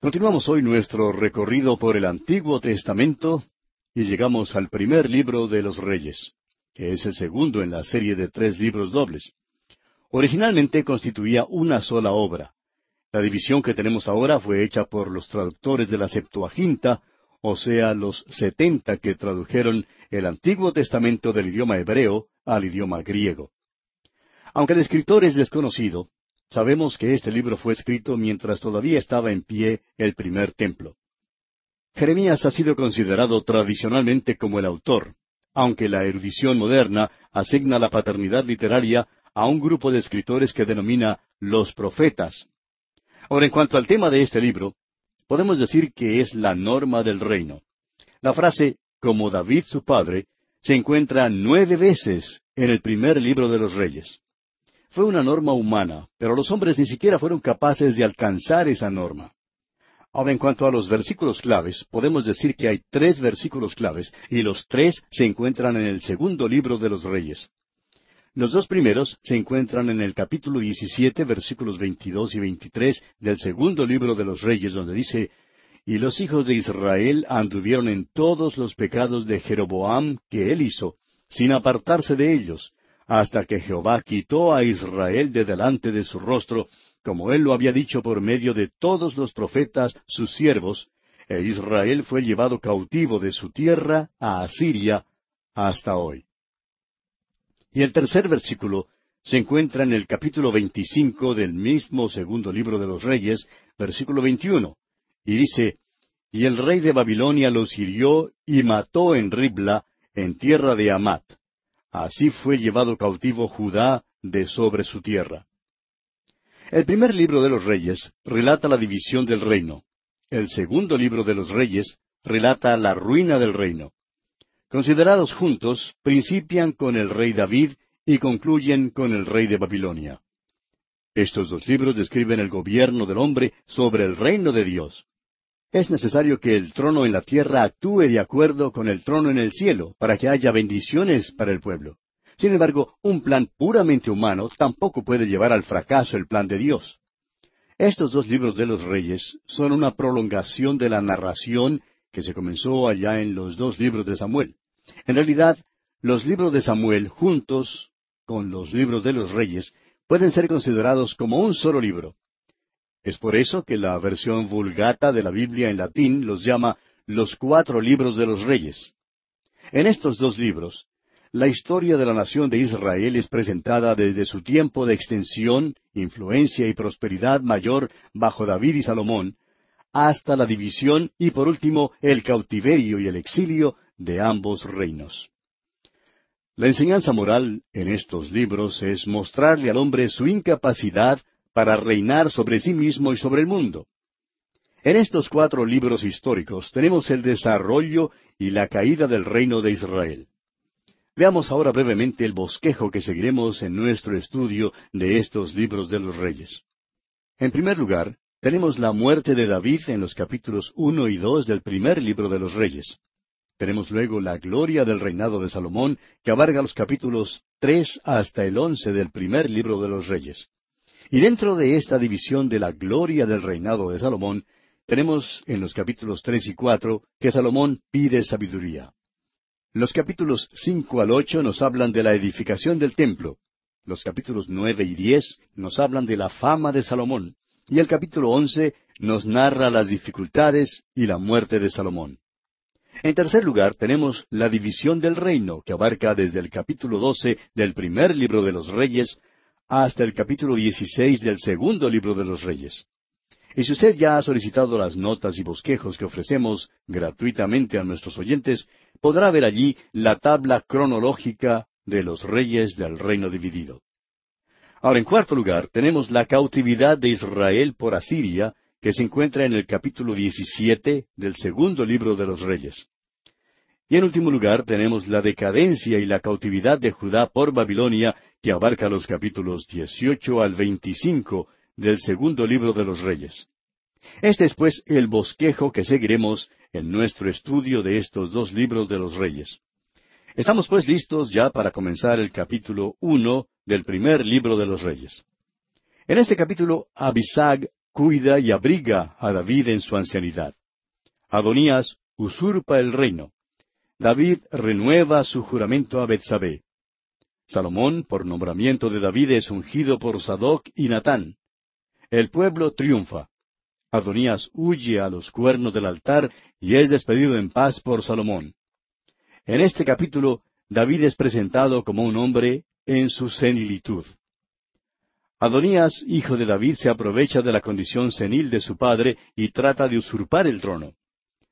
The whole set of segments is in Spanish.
Continuamos hoy nuestro recorrido por el Antiguo Testamento y llegamos al primer libro de los Reyes, que es el segundo en la serie de tres libros dobles. Originalmente constituía una sola obra. La división que tenemos ahora fue hecha por los traductores de la Septuaginta, o sea, los setenta que tradujeron el Antiguo Testamento del idioma hebreo al idioma griego. Aunque el escritor es desconocido, Sabemos que este libro fue escrito mientras todavía estaba en pie el primer templo. Jeremías ha sido considerado tradicionalmente como el autor, aunque la erudición moderna asigna la paternidad literaria a un grupo de escritores que denomina los profetas. Ahora, en cuanto al tema de este libro, podemos decir que es la norma del reino. La frase, como David su padre, se encuentra nueve veces en el primer libro de los reyes. Fue una norma humana, pero los hombres ni siquiera fueron capaces de alcanzar esa norma. Ahora, en cuanto a los versículos claves, podemos decir que hay tres versículos claves, y los tres se encuentran en el segundo libro de los Reyes. Los dos primeros se encuentran en el capítulo 17, versículos 22 y 23 del segundo libro de los Reyes, donde dice, Y los hijos de Israel anduvieron en todos los pecados de Jeroboam que él hizo, sin apartarse de ellos, hasta que Jehová quitó a Israel de delante de su rostro, como él lo había dicho por medio de todos los profetas, sus siervos, e Israel fue llevado cautivo de su tierra a Asiria hasta hoy. Y el tercer versículo se encuentra en el capítulo veinticinco del mismo segundo libro de los Reyes, versículo veintiuno, y dice, Y el rey de Babilonia los hirió y mató en Ribla, en tierra de Amat. Así fue llevado cautivo Judá de sobre su tierra. El primer libro de los reyes relata la división del reino. El segundo libro de los reyes relata la ruina del reino. Considerados juntos, principian con el rey David y concluyen con el rey de Babilonia. Estos dos libros describen el gobierno del hombre sobre el reino de Dios. Es necesario que el trono en la tierra actúe de acuerdo con el trono en el cielo, para que haya bendiciones para el pueblo. Sin embargo, un plan puramente humano tampoco puede llevar al fracaso el plan de Dios. Estos dos libros de los reyes son una prolongación de la narración que se comenzó allá en los dos libros de Samuel. En realidad, los libros de Samuel juntos con los libros de los reyes pueden ser considerados como un solo libro. Es por eso que la versión vulgata de la Biblia en latín los llama los cuatro libros de los reyes. En estos dos libros, la historia de la nación de Israel es presentada desde su tiempo de extensión, influencia y prosperidad mayor bajo David y Salomón, hasta la división y por último el cautiverio y el exilio de ambos reinos. La enseñanza moral en estos libros es mostrarle al hombre su incapacidad para reinar sobre sí mismo y sobre el mundo. En estos cuatro libros históricos tenemos el desarrollo y la caída del reino de Israel. Veamos ahora brevemente el bosquejo que seguiremos en nuestro estudio de estos libros de los reyes. En primer lugar, tenemos la muerte de David en los capítulos uno y dos del primer libro de los reyes. Tenemos luego la gloria del reinado de Salomón, que abarca los capítulos tres hasta el once del primer libro de los reyes. Y dentro de esta división de la gloria del reinado de Salomón, tenemos en los capítulos tres y cuatro que Salomón pide sabiduría. Los capítulos cinco al ocho nos hablan de la edificación del templo. Los capítulos nueve y diez nos hablan de la fama de Salomón. Y el capítulo once nos narra las dificultades y la muerte de Salomón. En tercer lugar, tenemos la división del reino, que abarca desde el capítulo doce del primer libro de los Reyes hasta el capítulo 16 del segundo libro de los Reyes. Y si usted ya ha solicitado las notas y bosquejos que ofrecemos gratuitamente a nuestros oyentes, podrá ver allí la tabla cronológica de los reyes del reino dividido. Ahora, en cuarto lugar, tenemos la cautividad de Israel por Asiria, que se encuentra en el capítulo 17 del segundo libro de los Reyes. Y en último lugar, tenemos la decadencia y la cautividad de Judá por Babilonia, que abarca los capítulos 18 al 25 del segundo libro de los Reyes. Este es pues el bosquejo que seguiremos en nuestro estudio de estos dos libros de los Reyes. Estamos pues listos ya para comenzar el capítulo uno del primer libro de los Reyes. En este capítulo, Abisag cuida y abriga a David en su ancianidad. Adonías usurpa el reino. David renueva su juramento a Betsabé. Salomón, por nombramiento de David, es ungido por Sadoc y Natán. El pueblo triunfa. Adonías huye a los cuernos del altar y es despedido en paz por Salomón. En este capítulo, David es presentado como un hombre en su senilitud. Adonías, hijo de David, se aprovecha de la condición senil de su padre y trata de usurpar el trono.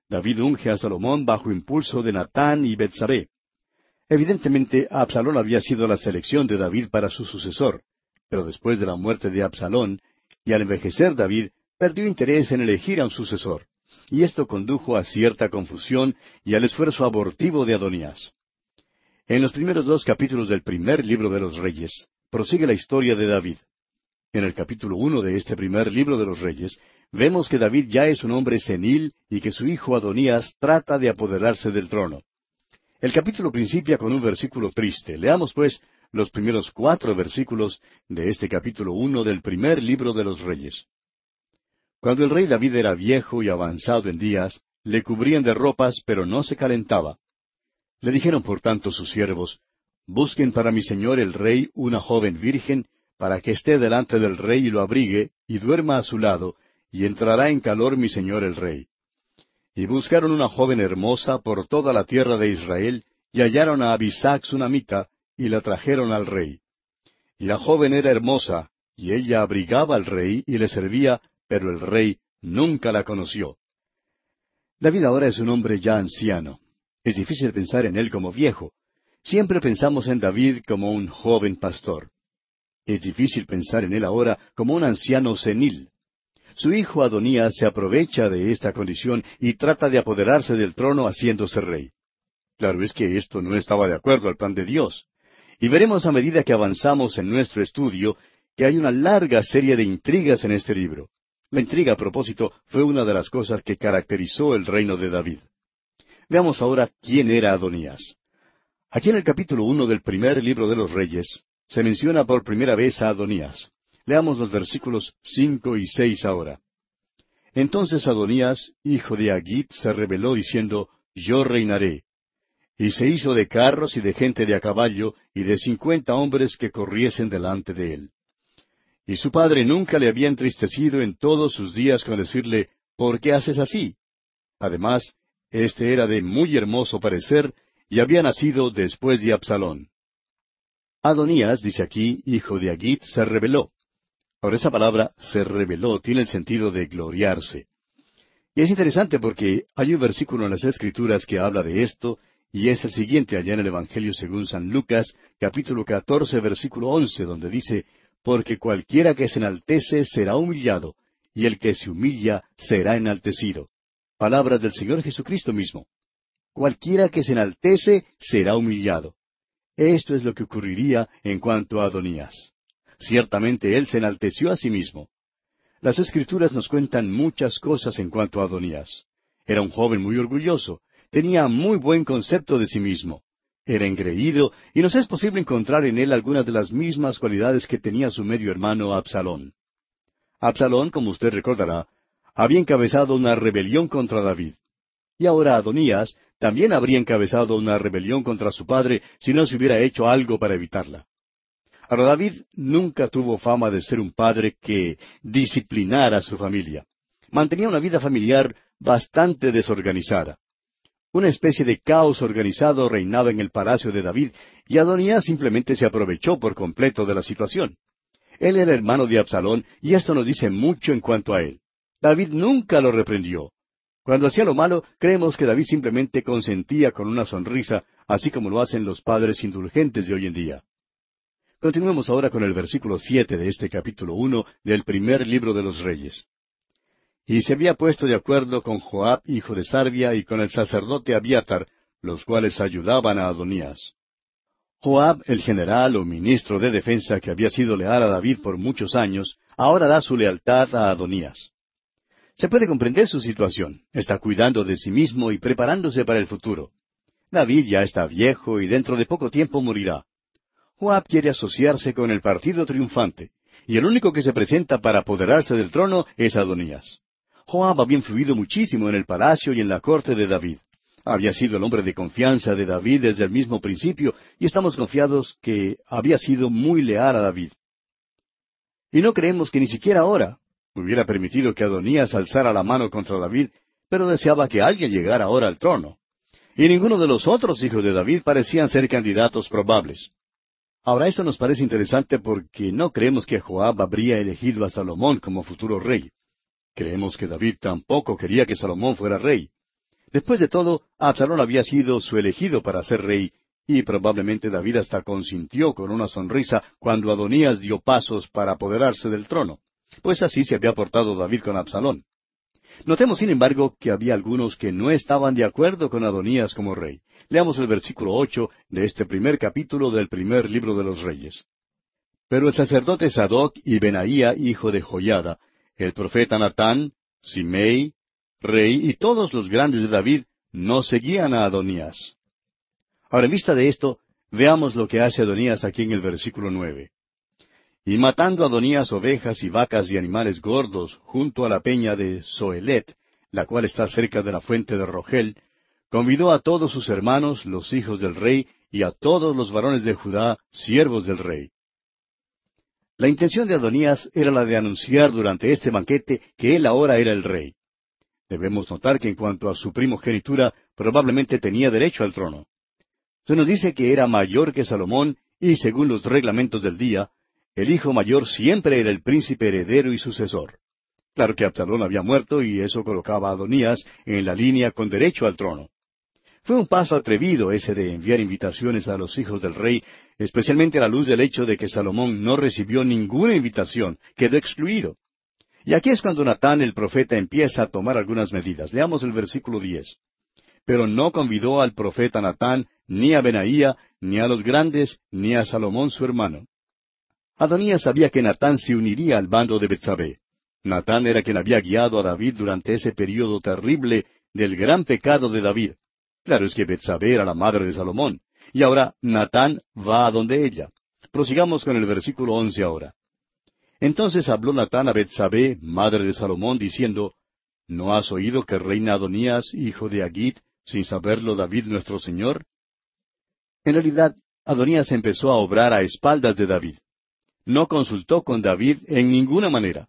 David unge a Salomón bajo impulso de Natán y Betsabé. Evidentemente, Absalón había sido la selección de David para su sucesor, pero después de la muerte de Absalón, y al envejecer David, perdió interés en elegir a un sucesor, y esto condujo a cierta confusión y al esfuerzo abortivo de Adonías. En los primeros dos capítulos del primer libro de los Reyes, prosigue la historia de David. En el capítulo uno de este primer libro de los Reyes, vemos que David ya es un hombre senil y que su hijo Adonías trata de apoderarse del trono. El capítulo principia con un versículo triste. Leamos, pues, los primeros cuatro versículos de este capítulo uno del primer libro de los Reyes. Cuando el rey David era viejo y avanzado en días, le cubrían de ropas, pero no se calentaba. Le dijeron por tanto sus siervos, Busquen para mi señor el rey una joven virgen, para que esté delante del rey y lo abrigue, y duerma a su lado, y entrará en calor mi señor el rey. Y buscaron una joven hermosa por toda la tierra de Israel, y hallaron a Abisac sunamita, y la trajeron al rey. Y la joven era hermosa, y ella abrigaba al rey y le servía, pero el rey nunca la conoció. David ahora es un hombre ya anciano. Es difícil pensar en él como viejo. Siempre pensamos en David como un joven pastor. Es difícil pensar en él ahora como un anciano senil. Su hijo Adonías se aprovecha de esta condición y trata de apoderarse del trono haciéndose rey. Claro es que esto no estaba de acuerdo al plan de Dios. Y veremos a medida que avanzamos en nuestro estudio que hay una larga serie de intrigas en este libro. La intriga, a propósito, fue una de las cosas que caracterizó el reino de David. Veamos ahora quién era Adonías. Aquí en el capítulo uno del primer libro de los Reyes se menciona por primera vez a Adonías. Leamos los versículos cinco y seis ahora. Entonces Adonías, hijo de Agit, se rebeló diciendo, Yo reinaré. Y se hizo de carros y de gente de a caballo y de cincuenta hombres que corriesen delante de él. Y su padre nunca le había entristecido en todos sus días con decirle, ¿por qué haces así? Además, éste era de muy hermoso parecer y había nacido después de Absalón. Adonías, dice aquí, hijo de Agit, se rebeló. Ahora esa palabra se reveló tiene el sentido de gloriarse. Y es interesante porque hay un versículo en las Escrituras que habla de esto, y es el siguiente allá en el Evangelio según San Lucas, capítulo catorce, versículo once, donde dice, Porque cualquiera que se enaltece será humillado, y el que se humilla será enaltecido. Palabras del Señor Jesucristo mismo. Cualquiera que se enaltece será humillado. Esto es lo que ocurriría en cuanto a Adonías. Ciertamente él se enalteció a sí mismo. Las escrituras nos cuentan muchas cosas en cuanto a Adonías. Era un joven muy orgulloso, tenía muy buen concepto de sí mismo, era engreído y nos es posible encontrar en él algunas de las mismas cualidades que tenía su medio hermano Absalón. Absalón, como usted recordará, había encabezado una rebelión contra David. Y ahora Adonías también habría encabezado una rebelión contra su padre si no se hubiera hecho algo para evitarla. Ahora David nunca tuvo fama de ser un padre que disciplinara a su familia. Mantenía una vida familiar bastante desorganizada. Una especie de caos organizado reinaba en el palacio de David y Adonías simplemente se aprovechó por completo de la situación. Él era hermano de Absalón y esto nos dice mucho en cuanto a él. David nunca lo reprendió. Cuando hacía lo malo, creemos que David simplemente consentía con una sonrisa, así como lo hacen los padres indulgentes de hoy en día. Continuemos ahora con el versículo siete de este capítulo uno del primer libro de los Reyes. Y se había puesto de acuerdo con Joab, hijo de Sarvia, y con el sacerdote Abiatar, los cuales ayudaban a Adonías. Joab, el general o ministro de defensa que había sido leal a David por muchos años, ahora da su lealtad a Adonías. Se puede comprender su situación. Está cuidando de sí mismo y preparándose para el futuro. David ya está viejo y dentro de poco tiempo morirá. Joab quiere asociarse con el partido triunfante, y el único que se presenta para apoderarse del trono es Adonías. Joab había influido muchísimo en el palacio y en la corte de David. Había sido el hombre de confianza de David desde el mismo principio, y estamos confiados que había sido muy leal a David. Y no creemos que ni siquiera ahora hubiera permitido que Adonías alzara la mano contra David, pero deseaba que alguien llegara ahora al trono. Y ninguno de los otros hijos de David parecían ser candidatos probables. Ahora esto nos parece interesante porque no creemos que Joab habría elegido a Salomón como futuro rey. Creemos que David tampoco quería que Salomón fuera rey. Después de todo, Absalón había sido su elegido para ser rey, y probablemente David hasta consintió con una sonrisa cuando Adonías dio pasos para apoderarse del trono, pues así se había portado David con Absalón. Notemos, sin embargo, que había algunos que no estaban de acuerdo con Adonías como rey. Leamos el versículo ocho de este primer capítulo del primer libro de los Reyes. Pero el sacerdote Sadoc y Benaía, hijo de Joyada, el profeta Natán, Simei, rey, y todos los grandes de David, no seguían a Adonías. Ahora, en vista de esto, veamos lo que hace Adonías aquí en el versículo nueve. Y matando Adonías ovejas y vacas y animales gordos junto a la peña de Soelet, la cual está cerca de la fuente de Rogel, convidó a todos sus hermanos, los hijos del rey, y a todos los varones de Judá, siervos del rey. La intención de Adonías era la de anunciar durante este banquete que él ahora era el rey. Debemos notar que en cuanto a su primogenitura, probablemente tenía derecho al trono. Se nos dice que era mayor que Salomón y, según los reglamentos del día, el hijo mayor siempre era el príncipe heredero y sucesor. Claro que Absalón había muerto y eso colocaba a Adonías en la línea con derecho al trono. Fue un paso atrevido ese de enviar invitaciones a los hijos del rey, especialmente a la luz del hecho de que Salomón no recibió ninguna invitación, quedó excluido. Y aquí es cuando Natán el profeta empieza a tomar algunas medidas. Leamos el versículo diez. Pero no convidó al profeta Natán ni a Benaía, ni a los grandes, ni a Salomón su hermano. Adonías sabía que Natán se uniría al bando de Betsabé. Natán era quien había guiado a David durante ese período terrible del gran pecado de David. Claro es que Betsabé era la madre de Salomón. Y ahora Natán va a donde ella. Prosigamos con el versículo once ahora. Entonces habló Natán a Betsabé, madre de Salomón, diciendo, ¿No has oído que reina Adonías, hijo de Agit, sin saberlo David nuestro Señor? En realidad, Adonías empezó a obrar a espaldas de David no consultó con David en ninguna manera.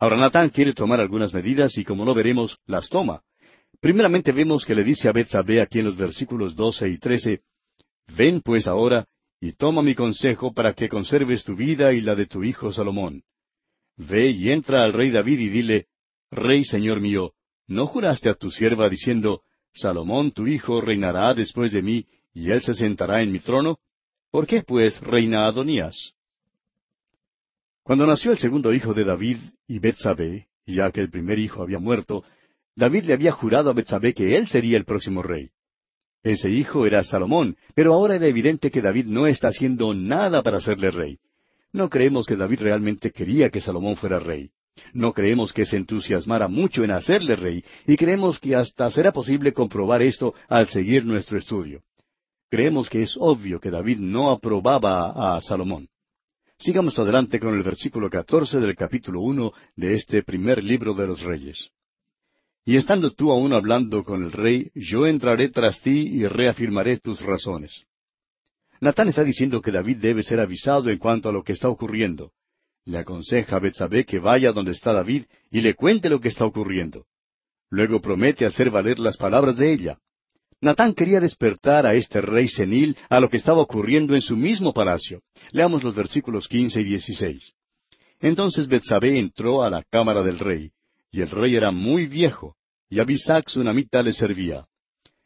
Ahora Natán quiere tomar algunas medidas y como no veremos, las toma. Primeramente vemos que le dice a Betsabé aquí en los versículos doce y trece, Ven pues ahora y toma mi consejo para que conserves tu vida y la de tu hijo Salomón. Ve y entra al rey David y dile, Rey señor mío, ¿no juraste a tu sierva diciendo, Salomón tu hijo reinará después de mí, y él se sentará en mi trono? ¿Por qué pues reina Adonías? Cuando nació el segundo hijo de David y Betsabé, ya que el primer hijo había muerto, David le había jurado a Betsabé que él sería el próximo rey. Ese hijo era Salomón, pero ahora era evidente que David no está haciendo nada para hacerle rey. No creemos que David realmente quería que Salomón fuera rey. No creemos que se entusiasmara mucho en hacerle rey, y creemos que hasta será posible comprobar esto al seguir nuestro estudio. Creemos que es obvio que David no aprobaba a Salomón. Sigamos adelante con el versículo catorce del capítulo uno de este primer libro de los Reyes. Y estando tú aún hablando con el rey, yo entraré tras ti y reafirmaré tus razones. Natán está diciendo que David debe ser avisado en cuanto a lo que está ocurriendo. Le aconseja a Betsabé que vaya donde está David y le cuente lo que está ocurriendo. Luego promete hacer valer las palabras de ella. Natán quería despertar a este rey senil a lo que estaba ocurriendo en su mismo palacio. Leamos los versículos quince y dieciséis. Entonces Betsabé entró a la cámara del rey, y el rey era muy viejo, y Abisac su namita le servía.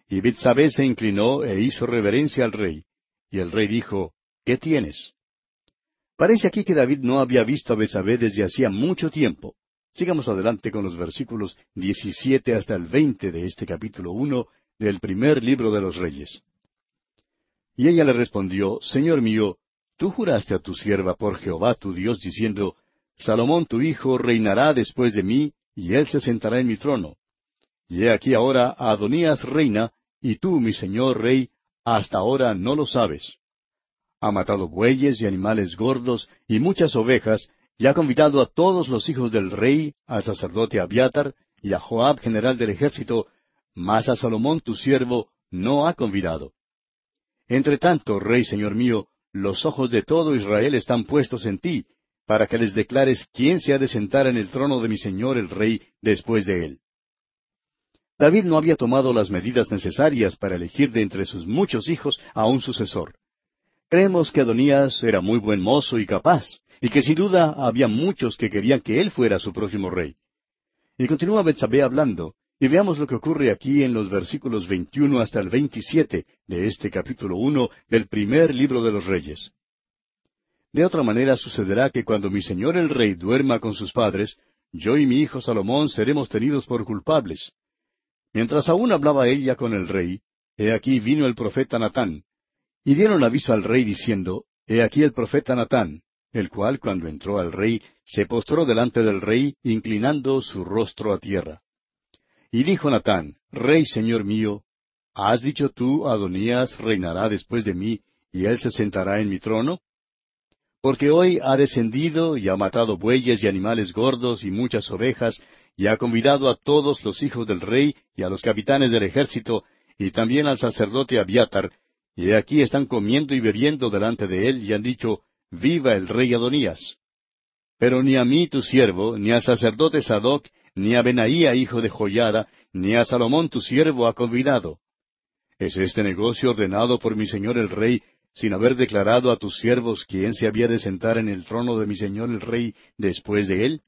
Y Betsabé se inclinó e hizo reverencia al rey, y el rey dijo, ¿Qué tienes? Parece aquí que David no había visto a Betsabé desde hacía mucho tiempo. Sigamos adelante con los versículos diecisiete hasta el veinte de este capítulo uno del primer libro de los Reyes. Y ella le respondió, Señor mío, tú juraste a tu sierva por Jehová tu Dios, diciendo, Salomón tu hijo reinará después de mí, y él se sentará en mi trono. Y he aquí ahora a Adonías reina, y tú, mi señor rey, hasta ahora no lo sabes. Ha matado bueyes y animales gordos y muchas ovejas, y ha convidado a todos los hijos del rey, al sacerdote Abiatar y a Joab, general del ejército, mas a Salomón tu siervo no ha convidado. Entre tanto, rey señor mío, los ojos de todo Israel están puestos en ti, para que les declares quién se ha de sentar en el trono de mi señor el rey después de él. David no había tomado las medidas necesarias para elegir de entre sus muchos hijos a un sucesor. Creemos que Adonías era muy buen mozo y capaz, y que sin duda había muchos que querían que él fuera su próximo rey. Y continúa Betsabé hablando, y veamos lo que ocurre aquí en los versículos 21 hasta el 27 de este capítulo 1 del primer libro de los Reyes. De otra manera sucederá que cuando mi señor el rey duerma con sus padres, yo y mi hijo Salomón seremos tenidos por culpables. Mientras aún hablaba ella con el rey, he aquí vino el profeta Natán, y dieron aviso al rey diciendo, He aquí el profeta Natán, el cual cuando entró al rey, se postró delante del rey, inclinando su rostro a tierra. Y dijo Natán, Rey señor mío, ¿has dicho tú, Adonías reinará después de mí, y él se sentará en mi trono? Porque hoy ha descendido y ha matado bueyes y animales gordos y muchas ovejas, y ha convidado a todos los hijos del rey y a los capitanes del ejército, y también al sacerdote Abiatar, y aquí están comiendo y bebiendo delante de él, y han dicho, Viva el rey Adonías. Pero ni a mí tu siervo, ni al sacerdote Sadoc, ni a Benaía hijo de Joyada, ni a Salomón tu siervo ha convidado. ¿Es este negocio ordenado por mi señor el rey, sin haber declarado a tus siervos quién se había de sentar en el trono de mi señor el rey después de él?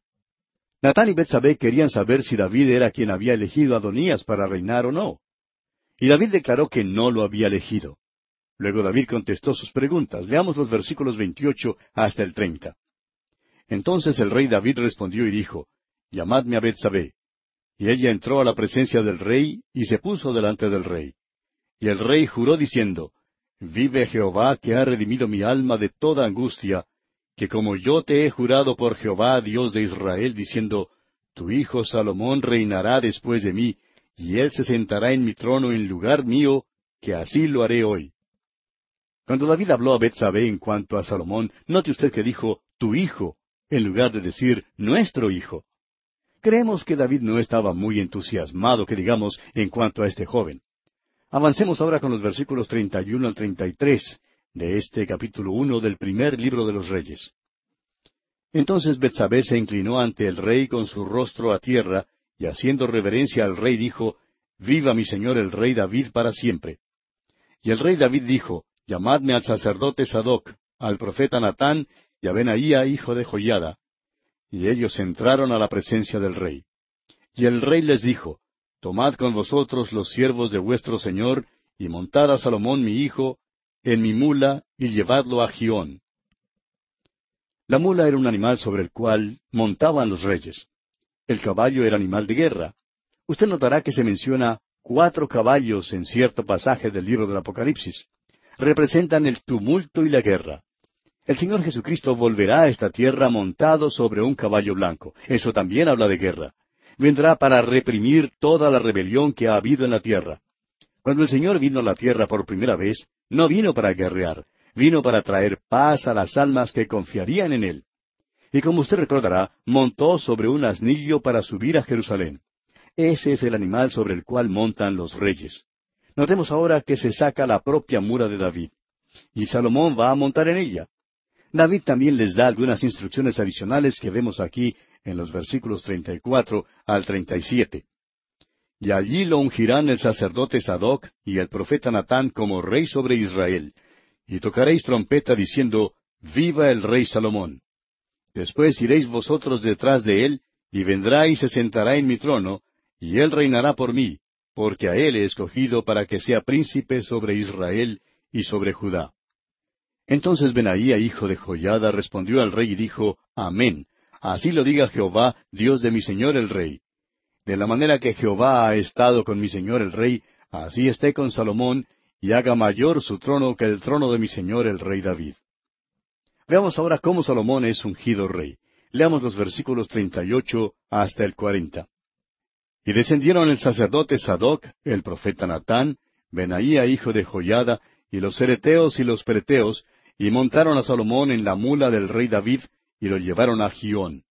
Natán y Betsabé querían saber si David era quien había elegido a Adonías para reinar o no. Y David declaró que no lo había elegido. Luego David contestó sus preguntas. Leamos los versículos 28 hasta el 30. Entonces el rey David respondió y dijo, Llamadme a Betsabé. Y ella entró a la presencia del rey y se puso delante del rey. Y el rey juró diciendo, Vive Jehová que ha redimido mi alma de toda angustia, que como yo te he jurado por Jehová, Dios de Israel, diciendo, Tu hijo Salomón reinará después de mí, y él se sentará en mi trono en lugar mío, que así lo haré hoy. Cuando David habló a Betsabé en cuanto a Salomón, note usted que dijo, Tu hijo, en lugar de decir, Nuestro hijo. Creemos que David no estaba muy entusiasmado, que digamos, en cuanto a este joven. Avancemos ahora con los versículos 31 al 33 de este capítulo 1 del primer libro de los Reyes. Entonces Betsabé se inclinó ante el rey con su rostro a tierra, y haciendo reverencia al rey dijo, Viva mi señor el rey David para siempre. Y el rey David dijo, Llamadme al sacerdote Sadoc, al profeta Natán y a Benaía hijo de Joyada, y ellos entraron a la presencia del rey. Y el rey les dijo, Tomad con vosotros los siervos de vuestro señor, y montad a Salomón mi hijo, en mi mula, y llevadlo a Gión. La mula era un animal sobre el cual montaban los reyes. El caballo era animal de guerra. Usted notará que se menciona cuatro caballos en cierto pasaje del libro del Apocalipsis. Representan el tumulto y la guerra. El Señor Jesucristo volverá a esta tierra montado sobre un caballo blanco. Eso también habla de guerra. Vendrá para reprimir toda la rebelión que ha habido en la tierra. Cuando el Señor vino a la tierra por primera vez, no vino para guerrear, vino para traer paz a las almas que confiarían en Él. Y como usted recordará, montó sobre un asnillo para subir a Jerusalén. Ese es el animal sobre el cual montan los reyes. Notemos ahora que se saca la propia mura de David. Y Salomón va a montar en ella. David también les da algunas instrucciones adicionales que vemos aquí en los versículos 34 al 37. Y allí lo ungirán el sacerdote Sadoc y el profeta Natán como rey sobre Israel, y tocaréis trompeta diciendo, Viva el rey Salomón. Después iréis vosotros detrás de él, y vendrá y se sentará en mi trono, y él reinará por mí, porque a él he escogido para que sea príncipe sobre Israel y sobre Judá. Entonces Benaía, hijo de Joyada, respondió al rey y dijo, Amén. Así lo diga Jehová, Dios de mi señor el rey. De la manera que Jehová ha estado con mi señor el rey, así esté con Salomón, y haga mayor su trono que el trono de mi señor el rey David. Veamos ahora cómo Salomón es ungido rey. Leamos los versículos treinta y ocho hasta el cuarenta. Y descendieron el sacerdote Sadoc, el profeta Natán, Benaía hijo de Joyada, y los cereteos y los pereteos, y montaron a Salomón en la mula del rey David, y lo llevaron a Gión.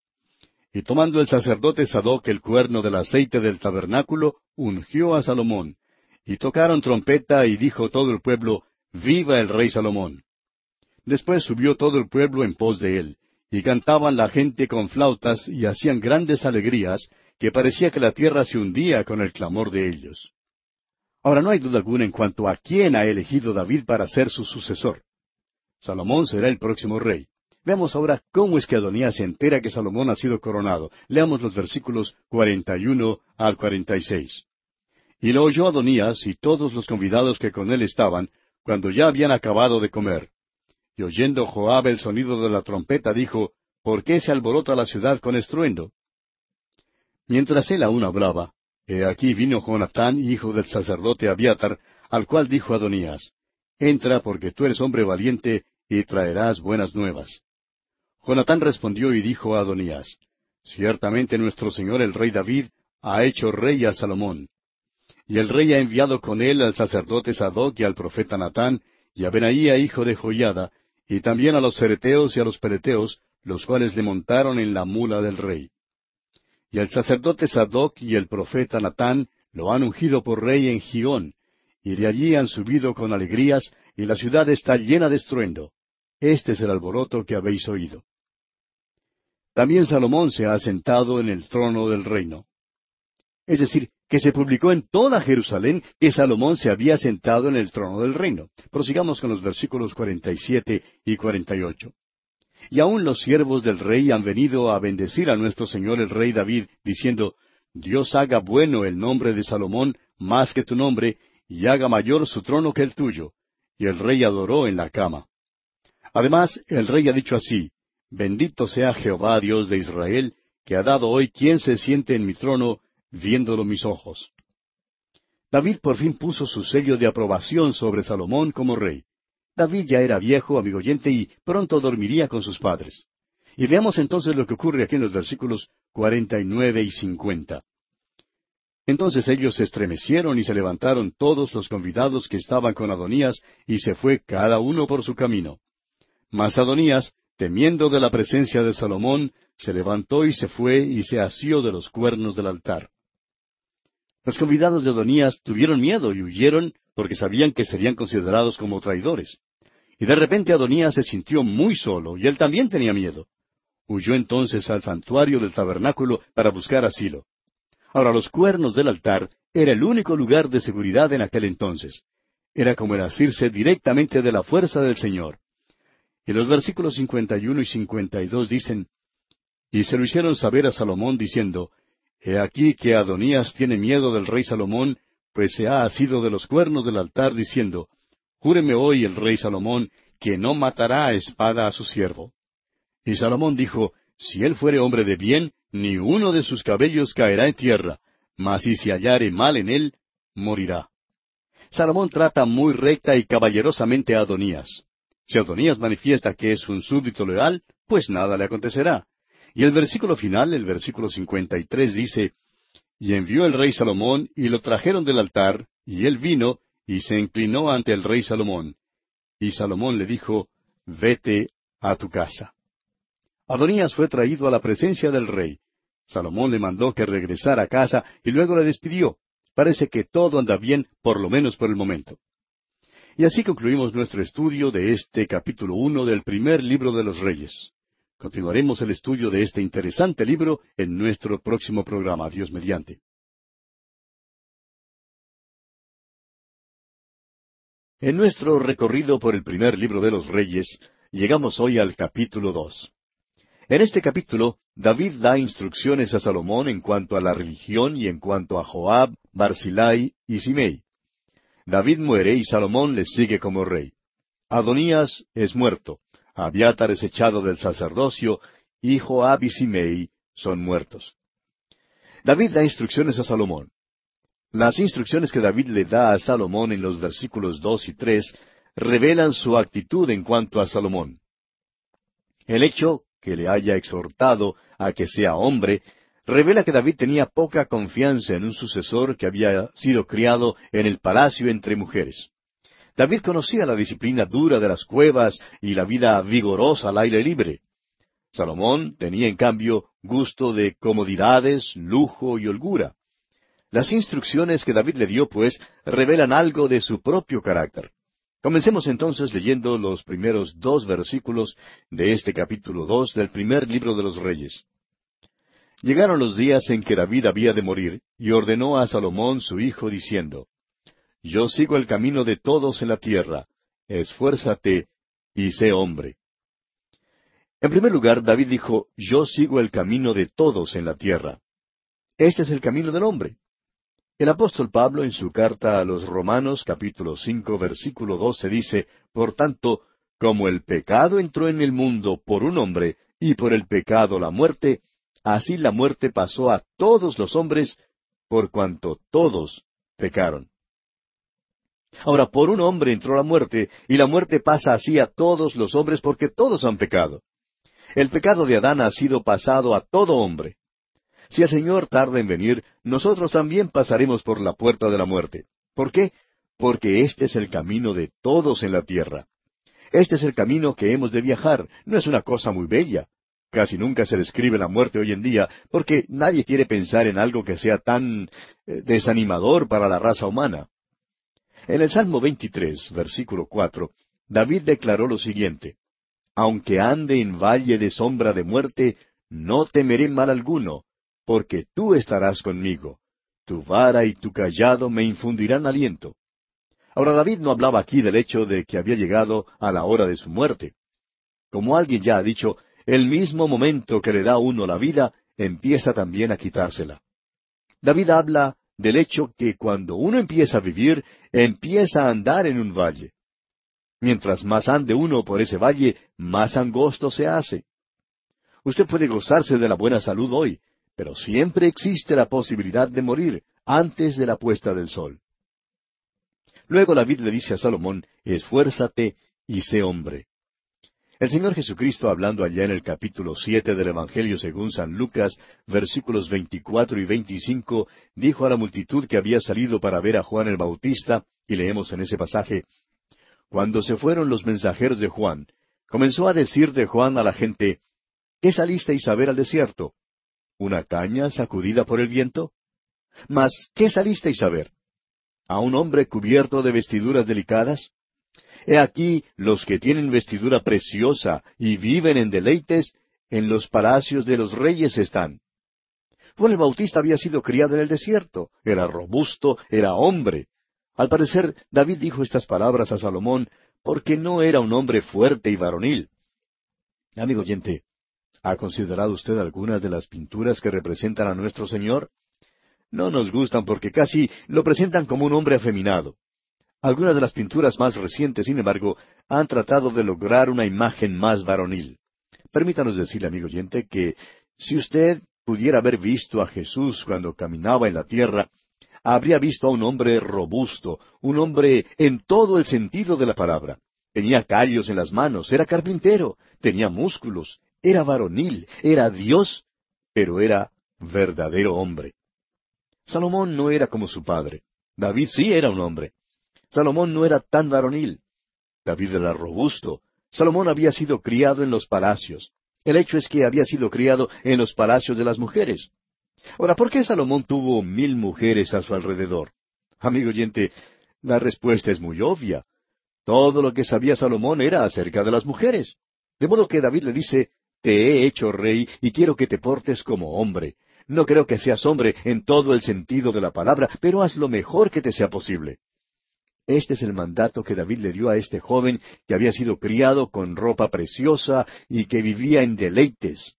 Y tomando el sacerdote Sadoc el cuerno del aceite del tabernáculo, ungió a Salomón. Y tocaron trompeta y dijo todo el pueblo, Viva el rey Salomón. Después subió todo el pueblo en pos de él, y cantaban la gente con flautas y hacían grandes alegrías, que parecía que la tierra se hundía con el clamor de ellos. Ahora no hay duda alguna en cuanto a quién ha elegido David para ser su sucesor. Salomón será el próximo rey. Veamos ahora cómo es que Adonías se entera que Salomón ha sido coronado. Leamos los versículos 41 al 46. Y lo oyó Adonías y todos los convidados que con él estaban, cuando ya habían acabado de comer. Y oyendo Joab el sonido de la trompeta, dijo, ¿Por qué se alborota la ciudad con estruendo? Mientras él aún hablaba, he aquí vino Jonatán, hijo del sacerdote Abiatar, al cual dijo Adonías, Entra porque tú eres hombre valiente y traerás buenas nuevas. Jonatán respondió y dijo a Adonías, Ciertamente nuestro señor el rey David ha hecho rey a Salomón. Y el rey ha enviado con él al sacerdote Sadoc y al profeta Natán, y a Benaía hijo de Joiada, y también a los cereteos y a los peleteos, los cuales le montaron en la mula del rey. Y el sacerdote Sadoc y el profeta Natán lo han ungido por rey en Gión, y de allí han subido con alegrías, y la ciudad está llena de estruendo. Este es el alboroto que habéis oído. También Salomón se ha sentado en el trono del reino. Es decir, que se publicó en toda Jerusalén que Salomón se había sentado en el trono del reino. Prosigamos con los versículos 47 y 48. Y aún los siervos del rey han venido a bendecir a nuestro Señor el rey David, diciendo, Dios haga bueno el nombre de Salomón más que tu nombre, y haga mayor su trono que el tuyo. Y el rey adoró en la cama. Además, el rey ha dicho así, Bendito sea Jehová Dios de Israel, que ha dado hoy quien se siente en mi trono, viéndolo mis ojos. David por fin puso su sello de aprobación sobre Salomón como rey. David ya era viejo, amigo oyente, y pronto dormiría con sus padres. Y veamos entonces lo que ocurre aquí en los versículos cuarenta y nueve y cincuenta. Entonces ellos se estremecieron y se levantaron todos los convidados que estaban con Adonías, y se fue cada uno por su camino. Mas Adonías, temiendo de la presencia de Salomón, se levantó y se fue y se asió de los cuernos del altar. Los convidados de Adonías tuvieron miedo y huyeron porque sabían que serían considerados como traidores. Y de repente Adonías se sintió muy solo y él también tenía miedo. Huyó entonces al santuario del tabernáculo para buscar asilo. Ahora los cuernos del altar era el único lugar de seguridad en aquel entonces. Era como el asirse directamente de la fuerza del Señor. Y los versículos 51 y 52 dicen, Y se lo hicieron saber a Salomón diciendo, He aquí que Adonías tiene miedo del rey Salomón, pues se ha asido de los cuernos del altar diciendo, Júreme hoy el rey Salomón que no matará a espada a su siervo. Y Salomón dijo, Si él fuere hombre de bien, ni uno de sus cabellos caerá en tierra, mas si se hallare mal en él, morirá. Salomón trata muy recta y caballerosamente a Adonías. Si Adonías manifiesta que es un súbdito leal, pues nada le acontecerá. Y el versículo final, el versículo 53, dice, Y envió el rey Salomón, y lo trajeron del altar, y él vino, y se inclinó ante el rey Salomón. Y Salomón le dijo, Vete a tu casa. Adonías fue traído a la presencia del rey. Salomón le mandó que regresara a casa y luego le despidió. Parece que todo anda bien, por lo menos por el momento. Y así concluimos nuestro estudio de este capítulo uno del primer libro de los Reyes. Continuaremos el estudio de este interesante libro en nuestro próximo programa, Dios mediante. En nuestro recorrido por el primer libro de los Reyes, llegamos hoy al capítulo dos. En este capítulo, David da instrucciones a Salomón en cuanto a la religión y en cuanto a Joab, Barzilai y Simei. David muere y Salomón le sigue como rey. Adonías es muerto, Abiatar es echado del sacerdocio, y Joab y Simei son muertos. David da instrucciones a Salomón. Las instrucciones que David le da a Salomón en los versículos dos y tres revelan su actitud en cuanto a Salomón. El hecho que le haya exhortado a que sea hombre revela que David tenía poca confianza en un sucesor que había sido criado en el palacio entre mujeres. David conocía la disciplina dura de las cuevas y la vida vigorosa al aire libre. Salomón tenía en cambio gusto de comodidades, lujo y holgura. Las instrucciones que David le dio, pues, revelan algo de su propio carácter. Comencemos entonces leyendo los primeros dos versículos de este capítulo dos del primer libro de los Reyes. Llegaron los días en que David había de morir, y ordenó a Salomón su hijo, diciendo, Yo sigo el camino de todos en la tierra, esfuérzate y sé hombre. En primer lugar, David dijo, Yo sigo el camino de todos en la tierra. Este es el camino del hombre. El apóstol Pablo en su carta a los Romanos capítulo cinco versículo doce dice, Por tanto, como el pecado entró en el mundo por un hombre, y por el pecado la muerte, así la muerte pasó a todos los hombres, por cuanto todos pecaron. Ahora, por un hombre entró la muerte, y la muerte pasa así a todos los hombres porque todos han pecado. El pecado de Adán ha sido pasado a todo hombre. Si el Señor tarda en venir, nosotros también pasaremos por la puerta de la muerte. ¿Por qué? Porque este es el camino de todos en la tierra. Este es el camino que hemos de viajar. No es una cosa muy bella. Casi nunca se describe la muerte hoy en día, porque nadie quiere pensar en algo que sea tan eh, desanimador para la raza humana. En el Salmo 23, versículo 4, David declaró lo siguiente, Aunque ande en valle de sombra de muerte, no temeré mal alguno, porque tú estarás conmigo. Tu vara y tu callado me infundirán aliento. Ahora David no hablaba aquí del hecho de que había llegado a la hora de su muerte. Como alguien ya ha dicho, el mismo momento que le da a uno la vida, empieza también a quitársela. David habla del hecho que cuando uno empieza a vivir, empieza a andar en un valle. Mientras más ande uno por ese valle, más angosto se hace. Usted puede gozarse de la buena salud hoy, pero siempre existe la posibilidad de morir antes de la puesta del sol. Luego David le dice a Salomón, esfuérzate y sé hombre. El Señor Jesucristo, hablando allá en el capítulo siete del Evangelio según San Lucas, versículos veinticuatro y veinticinco, dijo a la multitud que había salido para ver a Juan el Bautista, y leemos en ese pasaje, Cuando se fueron los mensajeros de Juan, comenzó a decir de Juan a la gente, ¿Qué salisteis a ver al desierto? ¿Una caña sacudida por el viento? Mas, ¿qué salisteis a ver? ¿A un hombre cubierto de vestiduras delicadas? He aquí los que tienen vestidura preciosa y viven en deleites, en los palacios de los reyes están. Juan el Bautista había sido criado en el desierto, era robusto, era hombre. Al parecer, David dijo estas palabras a Salomón porque no era un hombre fuerte y varonil. Amigo oyente, ¿Ha considerado usted algunas de las pinturas que representan a nuestro Señor? No nos gustan porque casi lo presentan como un hombre afeminado. Algunas de las pinturas más recientes, sin embargo, han tratado de lograr una imagen más varonil. Permítanos decirle, amigo oyente, que si usted pudiera haber visto a Jesús cuando caminaba en la tierra, habría visto a un hombre robusto, un hombre en todo el sentido de la palabra. Tenía callos en las manos, era carpintero, tenía músculos, era varonil, era Dios, pero era verdadero hombre. Salomón no era como su padre. David sí era un hombre. Salomón no era tan varonil. David era robusto. Salomón había sido criado en los palacios. El hecho es que había sido criado en los palacios de las mujeres. Ahora, ¿por qué Salomón tuvo mil mujeres a su alrededor? Amigo oyente, la respuesta es muy obvia. Todo lo que sabía Salomón era acerca de las mujeres. De modo que David le dice, te he hecho rey y quiero que te portes como hombre. No creo que seas hombre en todo el sentido de la palabra, pero haz lo mejor que te sea posible. Este es el mandato que David le dio a este joven que había sido criado con ropa preciosa y que vivía en deleites.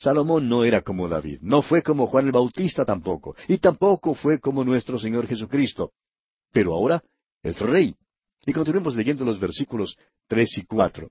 Salomón no era como David, no fue como Juan el Bautista tampoco, y tampoco fue como nuestro Señor Jesucristo. Pero ahora es rey. Y continuemos leyendo los versículos tres y cuatro.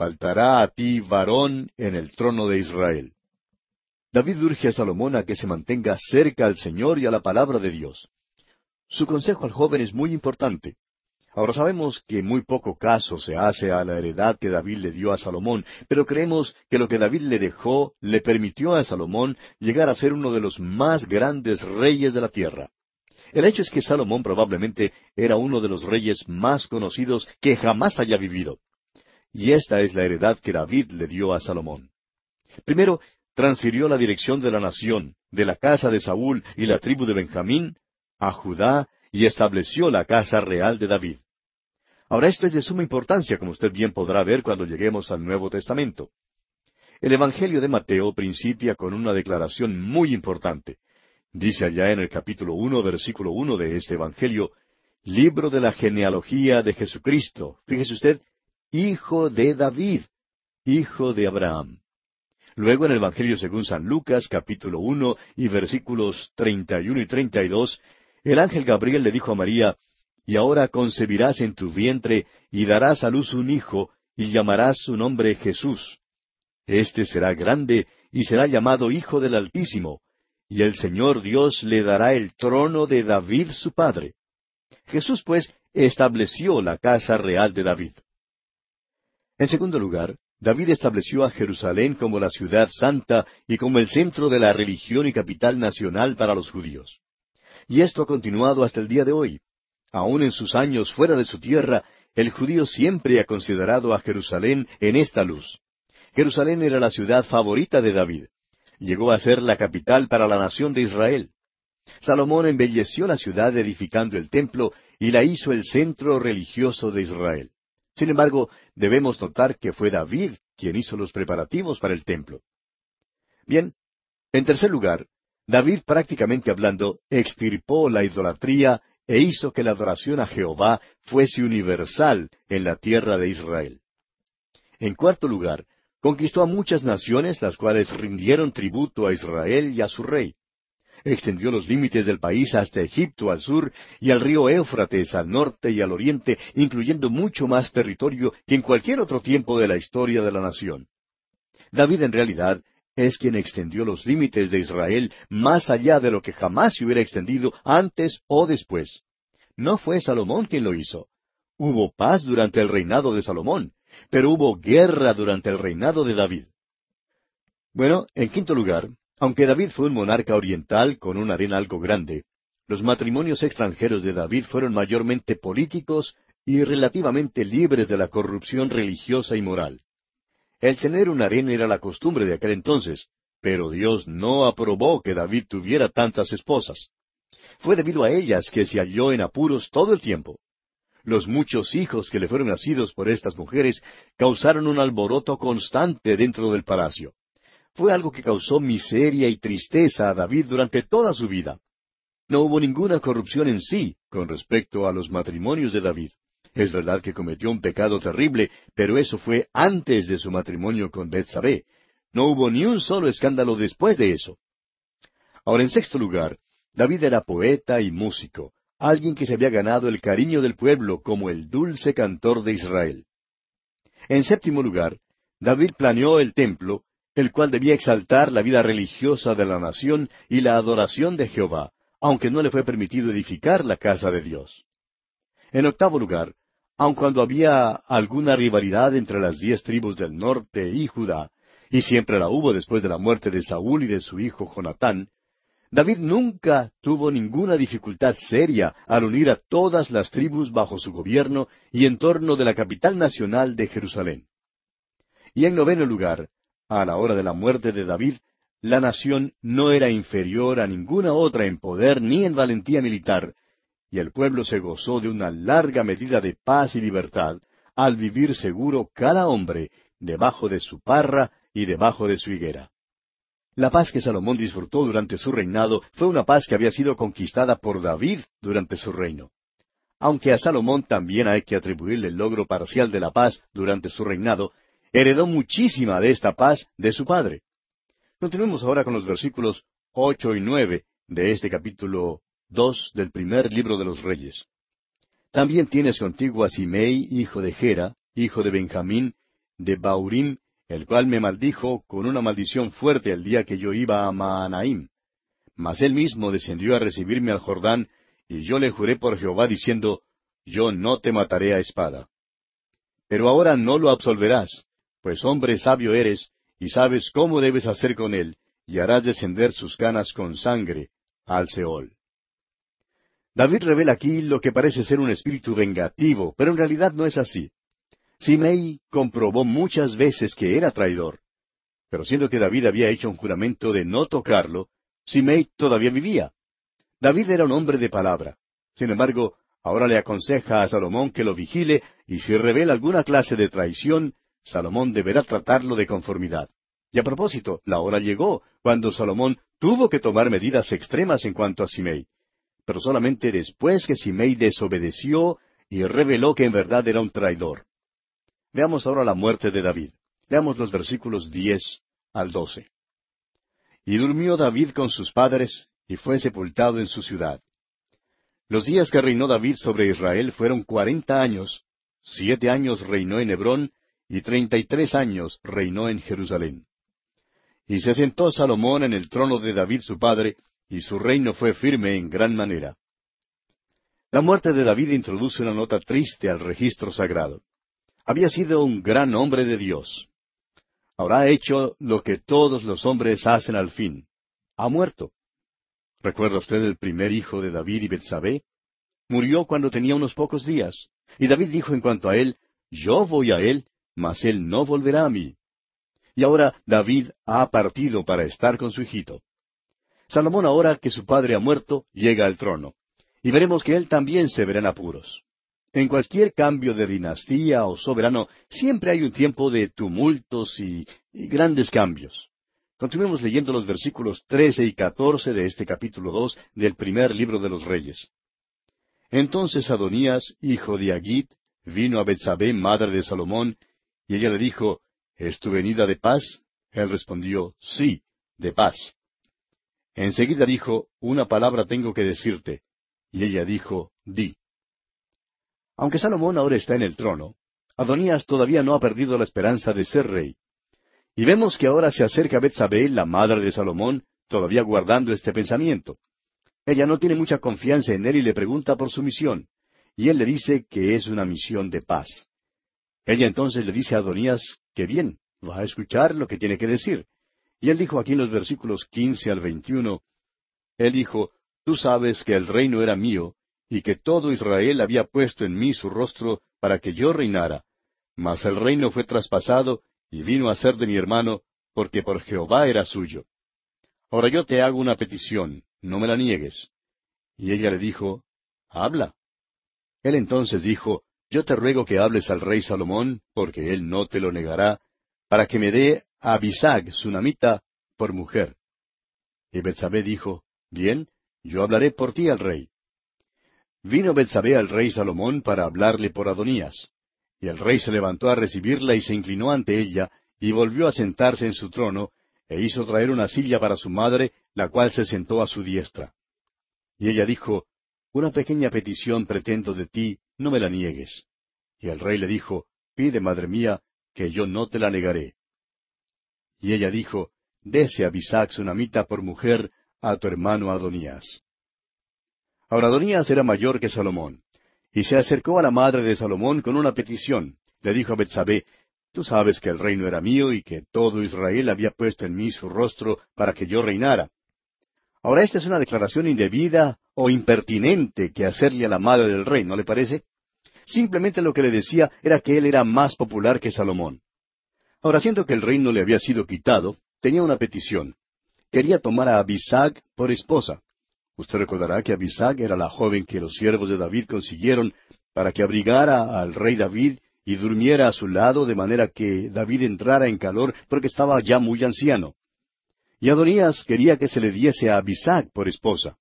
faltará a ti varón en el trono de Israel. David urge a Salomón a que se mantenga cerca al Señor y a la palabra de Dios. Su consejo al joven es muy importante. Ahora sabemos que muy poco caso se hace a la heredad que David le dio a Salomón, pero creemos que lo que David le dejó le permitió a Salomón llegar a ser uno de los más grandes reyes de la tierra. El hecho es que Salomón probablemente era uno de los reyes más conocidos que jamás haya vivido. Y esta es la heredad que David le dio a Salomón. Primero, transfirió la dirección de la nación, de la casa de Saúl y la tribu de Benjamín, a Judá y estableció la casa real de David. Ahora esto es de suma importancia, como usted bien podrá ver cuando lleguemos al Nuevo Testamento. El Evangelio de Mateo principia con una declaración muy importante. Dice allá en el capítulo uno, versículo uno de este Evangelio, Libro de la genealogía de Jesucristo. Fíjese usted, Hijo de David, Hijo de Abraham. Luego en el Evangelio según San Lucas, capítulo uno y versículos treinta y uno y treinta y dos, el ángel Gabriel le dijo a María, Y ahora concebirás en tu vientre, y darás a luz un hijo, y llamarás su nombre Jesús. Este será grande, y será llamado Hijo del Altísimo, y el Señor Dios le dará el trono de David su padre. Jesús, pues, estableció la casa real de David. En segundo lugar, David estableció a Jerusalén como la ciudad santa y como el centro de la religión y capital nacional para los judíos. Y esto ha continuado hasta el día de hoy. Aún en sus años fuera de su tierra, el judío siempre ha considerado a Jerusalén en esta luz. Jerusalén era la ciudad favorita de David. Llegó a ser la capital para la nación de Israel. Salomón embelleció la ciudad edificando el templo y la hizo el centro religioso de Israel. Sin embargo, debemos notar que fue David quien hizo los preparativos para el templo. Bien, en tercer lugar, David prácticamente hablando extirpó la idolatría e hizo que la adoración a Jehová fuese universal en la tierra de Israel. En cuarto lugar, conquistó a muchas naciones las cuales rindieron tributo a Israel y a su rey. Extendió los límites del país hasta Egipto al sur y al río Éufrates al norte y al oriente, incluyendo mucho más territorio que en cualquier otro tiempo de la historia de la nación. David en realidad es quien extendió los límites de Israel más allá de lo que jamás se hubiera extendido antes o después. No fue Salomón quien lo hizo. Hubo paz durante el reinado de Salomón, pero hubo guerra durante el reinado de David. Bueno, en quinto lugar, aunque David fue un monarca oriental con una arena algo grande, los matrimonios extranjeros de David fueron mayormente políticos y relativamente libres de la corrupción religiosa y moral. El tener un harén era la costumbre de aquel entonces, pero Dios no aprobó que David tuviera tantas esposas. Fue debido a ellas que se halló en apuros todo el tiempo. Los muchos hijos que le fueron nacidos por estas mujeres causaron un alboroto constante dentro del palacio. Fue algo que causó miseria y tristeza a David durante toda su vida. No hubo ninguna corrupción en sí con respecto a los matrimonios de David. Es verdad que cometió un pecado terrible, pero eso fue antes de su matrimonio con Betsabé. No hubo ni un solo escándalo después de eso. Ahora, en sexto lugar, David era poeta y músico, alguien que se había ganado el cariño del pueblo como el dulce cantor de Israel. En séptimo lugar, David planeó el templo, el cual debía exaltar la vida religiosa de la nación y la adoración de Jehová, aunque no le fue permitido edificar la casa de Dios. En octavo lugar, aun cuando había alguna rivalidad entre las diez tribus del norte y Judá, y siempre la hubo después de la muerte de Saúl y de su hijo Jonatán, David nunca tuvo ninguna dificultad seria al unir a todas las tribus bajo su gobierno y en torno de la capital nacional de Jerusalén. Y en noveno lugar, a la hora de la muerte de David, la nación no era inferior a ninguna otra en poder ni en valentía militar, y el pueblo se gozó de una larga medida de paz y libertad, al vivir seguro cada hombre debajo de su parra y debajo de su higuera. La paz que Salomón disfrutó durante su reinado fue una paz que había sido conquistada por David durante su reino. Aunque a Salomón también hay que atribuirle el logro parcial de la paz durante su reinado, heredó muchísima de esta paz de su padre. Continuemos ahora con los versículos ocho y nueve de este capítulo dos del primer libro de los Reyes. También tienes contigo a Simei, hijo de Gera, hijo de Benjamín, de Baurim, el cual me maldijo con una maldición fuerte el día que yo iba a Maanaim. Mas él mismo descendió a recibirme al Jordán, y yo le juré por Jehová diciendo, Yo no te mataré a espada. Pero ahora no lo absolverás, pues hombre sabio eres, y sabes cómo debes hacer con él, y harás descender sus canas con sangre al Seol. David revela aquí lo que parece ser un espíritu vengativo, pero en realidad no es así. Simei comprobó muchas veces que era traidor. Pero siendo que David había hecho un juramento de no tocarlo, Simei todavía vivía. David era un hombre de palabra. Sin embargo, ahora le aconseja a Salomón que lo vigile y si revela alguna clase de traición, Salomón deberá tratarlo de conformidad. Y a propósito, la hora llegó cuando Salomón tuvo que tomar medidas extremas en cuanto a Simei. Pero solamente después que Simei desobedeció y reveló que en verdad era un traidor. Veamos ahora la muerte de David. Veamos los versículos diez al doce. Y durmió David con sus padres, y fue sepultado en su ciudad. Los días que reinó David sobre Israel fueron cuarenta años, siete años reinó en Hebrón, y treinta y tres años reinó en Jerusalén. Y se sentó Salomón en el trono de David su padre, y su reino fue firme en gran manera. La muerte de David introduce una nota triste al registro sagrado. Había sido un gran hombre de Dios. Ahora ha hecho lo que todos los hombres hacen al fin. Ha muerto. ¿Recuerda usted el primer hijo de David y Betsabé? Murió cuando tenía unos pocos días. Y David dijo en cuanto a él, Yo voy a él, mas él no volverá a mí. Y ahora David ha partido para estar con su hijito. Salomón ahora que su padre ha muerto, llega al trono. Y veremos que él también se verá en apuros. En cualquier cambio de dinastía o soberano siempre hay un tiempo de tumultos y, grandes cambios. Continuemos leyendo los versículos trece y catorce de este capítulo dos del primer libro de los Reyes. Entonces Adonías, hijo de Agit, vino a Betsabé, madre de Salomón, y ella le dijo, ¿Es tu venida de paz? Él respondió, Sí, de paz. Enseguida dijo, Una palabra tengo que decirte. Y ella dijo, Di. Aunque Salomón ahora está en el trono, Adonías todavía no ha perdido la esperanza de ser rey. Y vemos que ahora se acerca a Betsabé, la madre de Salomón, todavía guardando este pensamiento. Ella no tiene mucha confianza en él y le pregunta por su misión. Y él le dice que es una misión de paz. Ella entonces le dice a Adonías que bien, va a escuchar lo que tiene que decir. Y él dijo aquí en los versículos quince al veintiuno, él dijo, Tú sabes que el reino era mío, y que todo Israel había puesto en mí su rostro para que yo reinara. Mas el reino fue traspasado y vino a ser de mi hermano, porque por Jehová era suyo. Ahora yo te hago una petición, no me la niegues. Y ella le dijo, Habla. Él entonces dijo, Yo te ruego que hables al rey Salomón, porque él no te lo negará, para que me dé a Abisag, namita, por mujer. Y Betsabé dijo, Bien, yo hablaré por ti al rey. Vino Betsabé al rey Salomón para hablarle por Adonías. Y el rey se levantó a recibirla y se inclinó ante ella, y volvió a sentarse en su trono, e hizo traer una silla para su madre, la cual se sentó a su diestra. Y ella dijo, Una pequeña petición pretendo de ti, no me la niegues. Y el rey le dijo, Pide, madre mía, que yo no te la negaré. Y ella dijo, Dese a Bisac Sunamita por mujer a tu hermano Adonías. Ahora Adonías era mayor que Salomón, y se acercó a la madre de Salomón con una petición. Le dijo a Betsabé, Tú sabes que el reino era mío y que todo Israel había puesto en mí su rostro para que yo reinara. Ahora esta es una declaración indebida o impertinente que hacerle a la madre del rey, ¿no le parece? Simplemente lo que le decía era que él era más popular que Salomón. Ahora, siendo que el reino le había sido quitado, tenía una petición. Quería tomar a Abisag por esposa. Usted recordará que Abisag era la joven que los siervos de David consiguieron para que abrigara al rey David y durmiera a su lado de manera que David entrara en calor porque estaba ya muy anciano. Y Adonías quería que se le diese a Abisag por esposa.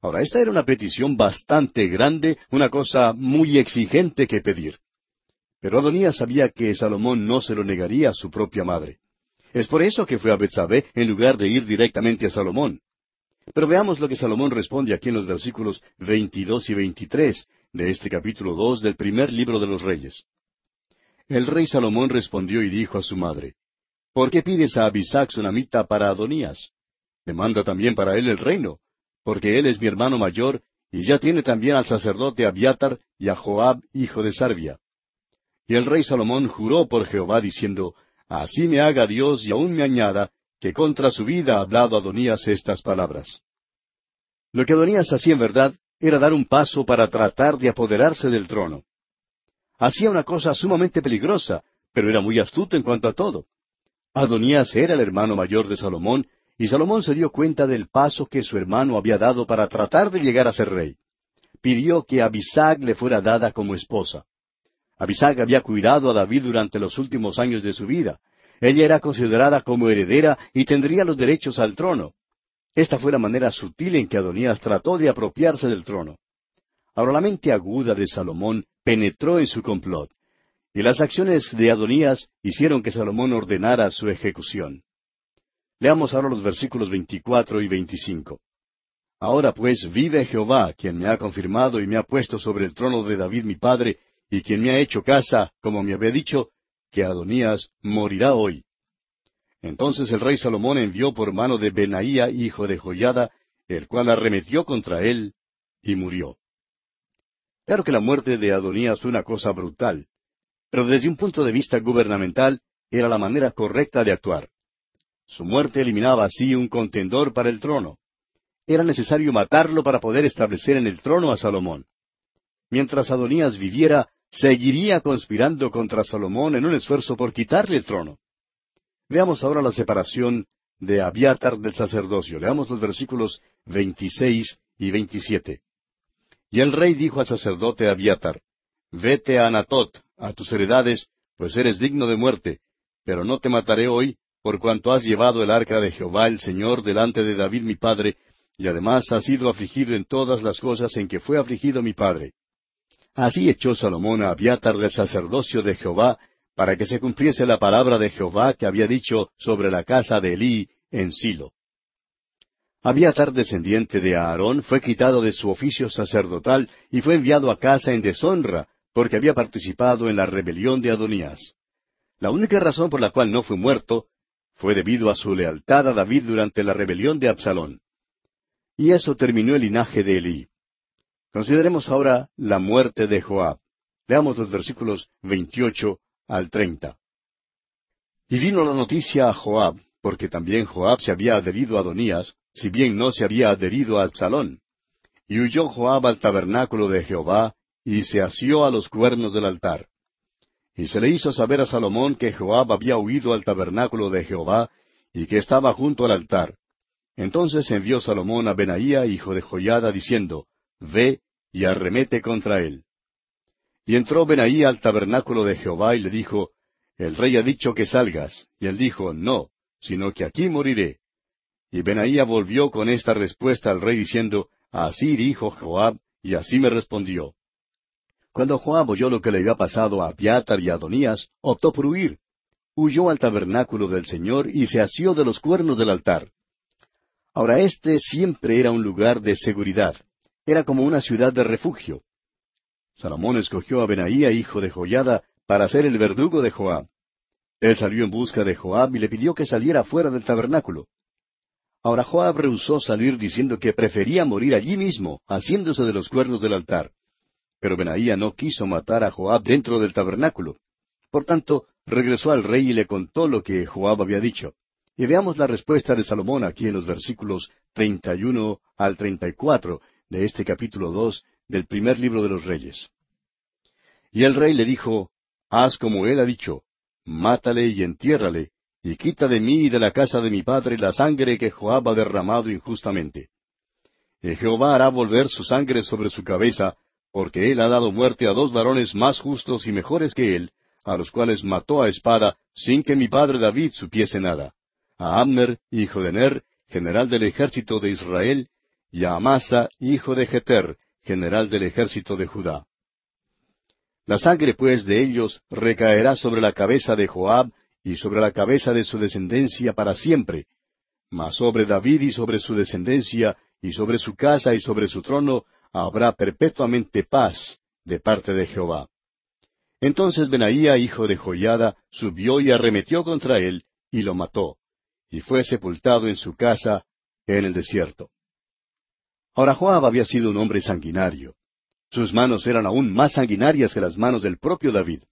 Ahora, esta era una petición bastante grande, una cosa muy exigente que pedir. Pero Adonías sabía que Salomón no se lo negaría a su propia madre. Es por eso que fue a Betsabé en lugar de ir directamente a Salomón. Pero veamos lo que Salomón responde aquí en los versículos veintidós y veintitrés de este capítulo dos del primer libro de los Reyes. El rey Salomón respondió y dijo a su madre, ¿Por qué pides a Abisac sunamita para Adonías? Demanda también para él el reino, porque él es mi hermano mayor, y ya tiene también al sacerdote Abiatar y a Joab, hijo de Sarvia. Y el rey Salomón juró por Jehová, diciendo, Así me haga Dios y aún me añada, que contra su vida ha hablado Adonías estas palabras. Lo que Adonías hacía en verdad era dar un paso para tratar de apoderarse del trono. Hacía una cosa sumamente peligrosa, pero era muy astuto en cuanto a todo. Adonías era el hermano mayor de Salomón, y Salomón se dio cuenta del paso que su hermano había dado para tratar de llegar a ser rey. Pidió que Abisag le fuera dada como esposa. Abisag había cuidado a David durante los últimos años de su vida. Ella era considerada como heredera y tendría los derechos al trono. Esta fue la manera sutil en que Adonías trató de apropiarse del trono. Ahora la mente aguda de Salomón penetró en su complot, y las acciones de Adonías hicieron que Salomón ordenara su ejecución. Leamos ahora los versículos 24 y 25. Ahora pues vive Jehová, quien me ha confirmado y me ha puesto sobre el trono de David mi padre, y quien me ha hecho casa, como me había dicho, que Adonías morirá hoy. Entonces el rey Salomón envió por mano de Benaía, hijo de Joyada, el cual arremetió contra él y murió. Claro que la muerte de Adonías fue una cosa brutal, pero desde un punto de vista gubernamental era la manera correcta de actuar. Su muerte eliminaba así un contendor para el trono. Era necesario matarlo para poder establecer en el trono a Salomón. Mientras Adonías viviera, seguiría conspirando contra Salomón en un esfuerzo por quitarle el trono. Veamos ahora la separación de Abiatar del sacerdocio. Leamos los versículos 26 y 27. Y el rey dijo al sacerdote Abiatar, Vete a Anatot, a tus heredades, pues eres digno de muerte, pero no te mataré hoy, por cuanto has llevado el arca de Jehová el Señor delante de David mi padre, y además has sido afligido en todas las cosas en que fue afligido mi padre. Así echó Salomón a Abiatar del sacerdocio de Jehová, para que se cumpliese la palabra de Jehová que había dicho sobre la casa de Elí en Silo. Abiatar, descendiente de Aarón, fue quitado de su oficio sacerdotal y fue enviado a casa en deshonra, porque había participado en la rebelión de Adonías. La única razón por la cual no fue muerto fue debido a su lealtad a David durante la rebelión de Absalón. Y eso terminó el linaje de Elí. Consideremos ahora la muerte de Joab. Leamos los versículos 28 al 30. Y vino la noticia a Joab, porque también Joab se había adherido a Adonías, si bien no se había adherido a Absalón. Y huyó Joab al tabernáculo de Jehová, y se asió a los cuernos del altar. Y se le hizo saber a Salomón que Joab había huido al tabernáculo de Jehová, y que estaba junto al altar. Entonces envió Salomón a Benaía, hijo de Joyada, diciendo, Ve y arremete contra él. Y entró Benaí al tabernáculo de Jehová y le dijo, El rey ha dicho que salgas. Y él dijo, No, sino que aquí moriré. Y Benaía volvió con esta respuesta al rey diciendo, Así dijo Joab, y así me respondió. Cuando Joab oyó lo que le había pasado a Abiatar y a Adonías, optó por huir. Huyó al tabernáculo del Señor y se asió de los cuernos del altar. Ahora este siempre era un lugar de seguridad. Era como una ciudad de refugio. Salomón escogió a Benaía, hijo de Joyada, para ser el verdugo de Joab. Él salió en busca de Joab y le pidió que saliera fuera del tabernáculo. Ahora Joab rehusó salir diciendo que prefería morir allí mismo, haciéndose de los cuernos del altar. Pero Benaía no quiso matar a Joab dentro del tabernáculo. Por tanto, regresó al rey y le contó lo que Joab había dicho. Y veamos la respuesta de Salomón aquí en los versículos 31 al 34 de este capítulo dos del primer libro de los Reyes. Y el rey le dijo, Haz como él ha dicho, mátale y entiérrale, y quita de mí y de la casa de mi padre la sangre que Joab ha derramado injustamente. Y Jehová hará volver su sangre sobre su cabeza, porque él ha dado muerte a dos varones más justos y mejores que él, a los cuales mató a espada, sin que mi padre David supiese nada, a Abner, hijo de Ner, general del ejército de Israel, y a Amasa, hijo de Jeter, general del ejército de Judá. La sangre pues de ellos recaerá sobre la cabeza de Joab y sobre la cabeza de su descendencia para siempre, mas sobre David y sobre su descendencia y sobre su casa y sobre su trono habrá perpetuamente paz de parte de Jehová. Entonces Benaía, hijo de Joiada, subió y arremetió contra él, y lo mató, y fue sepultado en su casa en el desierto. Ahora Joab había sido un hombre sanguinario. Sus manos eran aún más sanguinarias que las manos del propio David.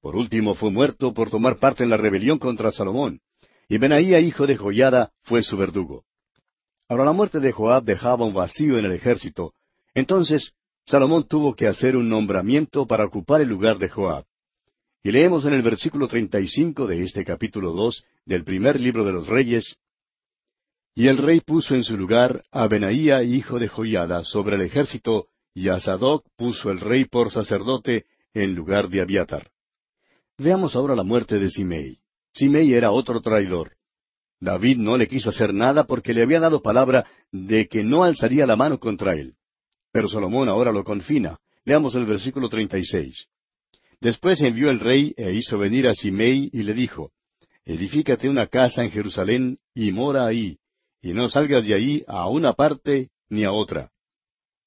Por último fue muerto por tomar parte en la rebelión contra Salomón, y Benaía, hijo de Joiada, fue su verdugo. Ahora la muerte de Joab dejaba un vacío en el ejército, entonces Salomón tuvo que hacer un nombramiento para ocupar el lugar de Joab. Y leemos en el versículo treinta y cinco de este capítulo dos del primer libro de los Reyes, Y el rey puso en su lugar a Benaía, hijo de Joiada, sobre el ejército, y a Sadoc puso el rey por sacerdote en lugar de Abiatar. Veamos ahora la muerte de Simei. Simei era otro traidor. David no le quiso hacer nada porque le había dado palabra de que no alzaría la mano contra él. Pero Salomón ahora lo confina. Leamos el versículo 36. Después envió el rey e hizo venir a Simei y le dijo, Edifícate una casa en Jerusalén y mora ahí, y no salgas de ahí a una parte ni a otra.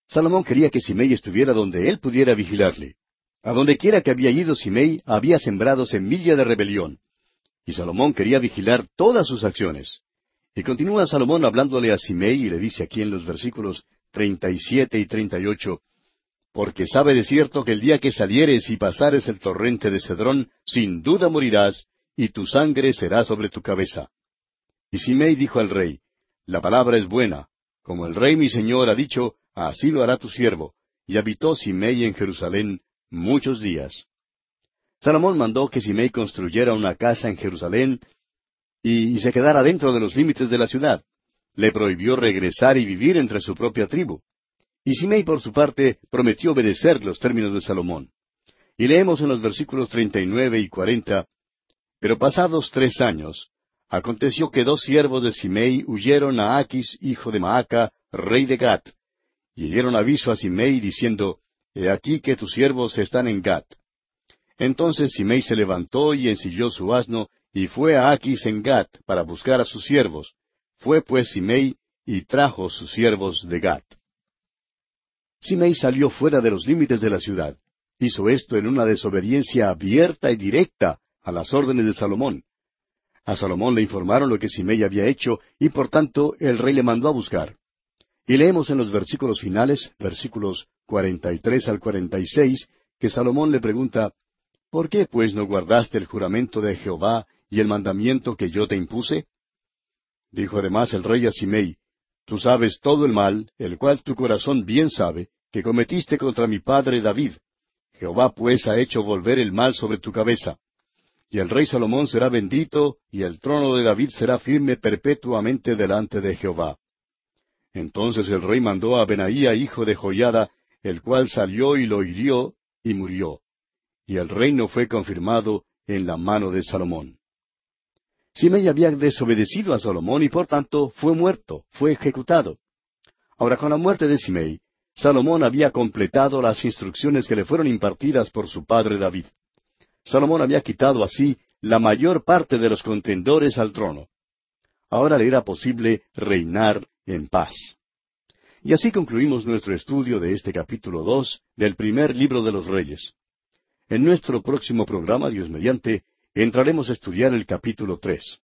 Salomón quería que Simei estuviera donde él pudiera vigilarle. A donde quiera que había ido Simei había sembrado semilla de rebelión. Y Salomón quería vigilar todas sus acciones. Y continúa Salomón hablándole a Simei y le dice aquí en los versículos treinta y siete y treinta y ocho, porque sabe de cierto que el día que salieres y pasares el torrente de Cedrón, sin duda morirás, y tu sangre será sobre tu cabeza. Y Simei dijo al rey, La palabra es buena, como el rey mi señor ha dicho, así lo hará tu siervo. Y habitó Simei en Jerusalén muchos días. Salomón mandó que Simei construyera una casa en Jerusalén y, y se quedara dentro de los límites de la ciudad le prohibió regresar y vivir entre su propia tribu. Y Simei, por su parte, prometió obedecer los términos de Salomón. Y leemos en los versículos treinta y nueve y cuarenta, Pero pasados tres años, aconteció que dos siervos de Simei huyeron a Aquis, hijo de Maaca, rey de Gat, y dieron aviso a Simei diciendo, He aquí que tus siervos están en Gat. Entonces Simei se levantó y ensilló su asno, y fue a Aquis en Gat para buscar a sus siervos, fue pues Simei y trajo sus siervos de Gat. Simei salió fuera de los límites de la ciudad. Hizo esto en una desobediencia abierta y directa a las órdenes de Salomón. A Salomón le informaron lo que Simei había hecho y por tanto el rey le mandó a buscar. Y leemos en los versículos finales, versículos cuarenta y tres al cuarenta y seis, que Salomón le pregunta, ¿Por qué pues no guardaste el juramento de Jehová y el mandamiento que yo te impuse? Dijo además el rey a Simei, Tú sabes todo el mal, el cual tu corazón bien sabe, que cometiste contra mi padre David. Jehová pues ha hecho volver el mal sobre tu cabeza. Y el rey Salomón será bendito, y el trono de David será firme perpetuamente delante de Jehová. Entonces el rey mandó a Benaía, hijo de Joiada, el cual salió y lo hirió, y murió. Y el reino fue confirmado en la mano de Salomón. Simei había desobedecido a Salomón y por tanto fue muerto, fue ejecutado. Ahora con la muerte de Simei, Salomón había completado las instrucciones que le fueron impartidas por su padre David. Salomón había quitado así la mayor parte de los contendores al trono. Ahora le era posible reinar en paz. Y así concluimos nuestro estudio de este capítulo dos del primer libro de los Reyes. En nuestro próximo programa, Dios mediante, entraremos a estudiar el capítulo tres.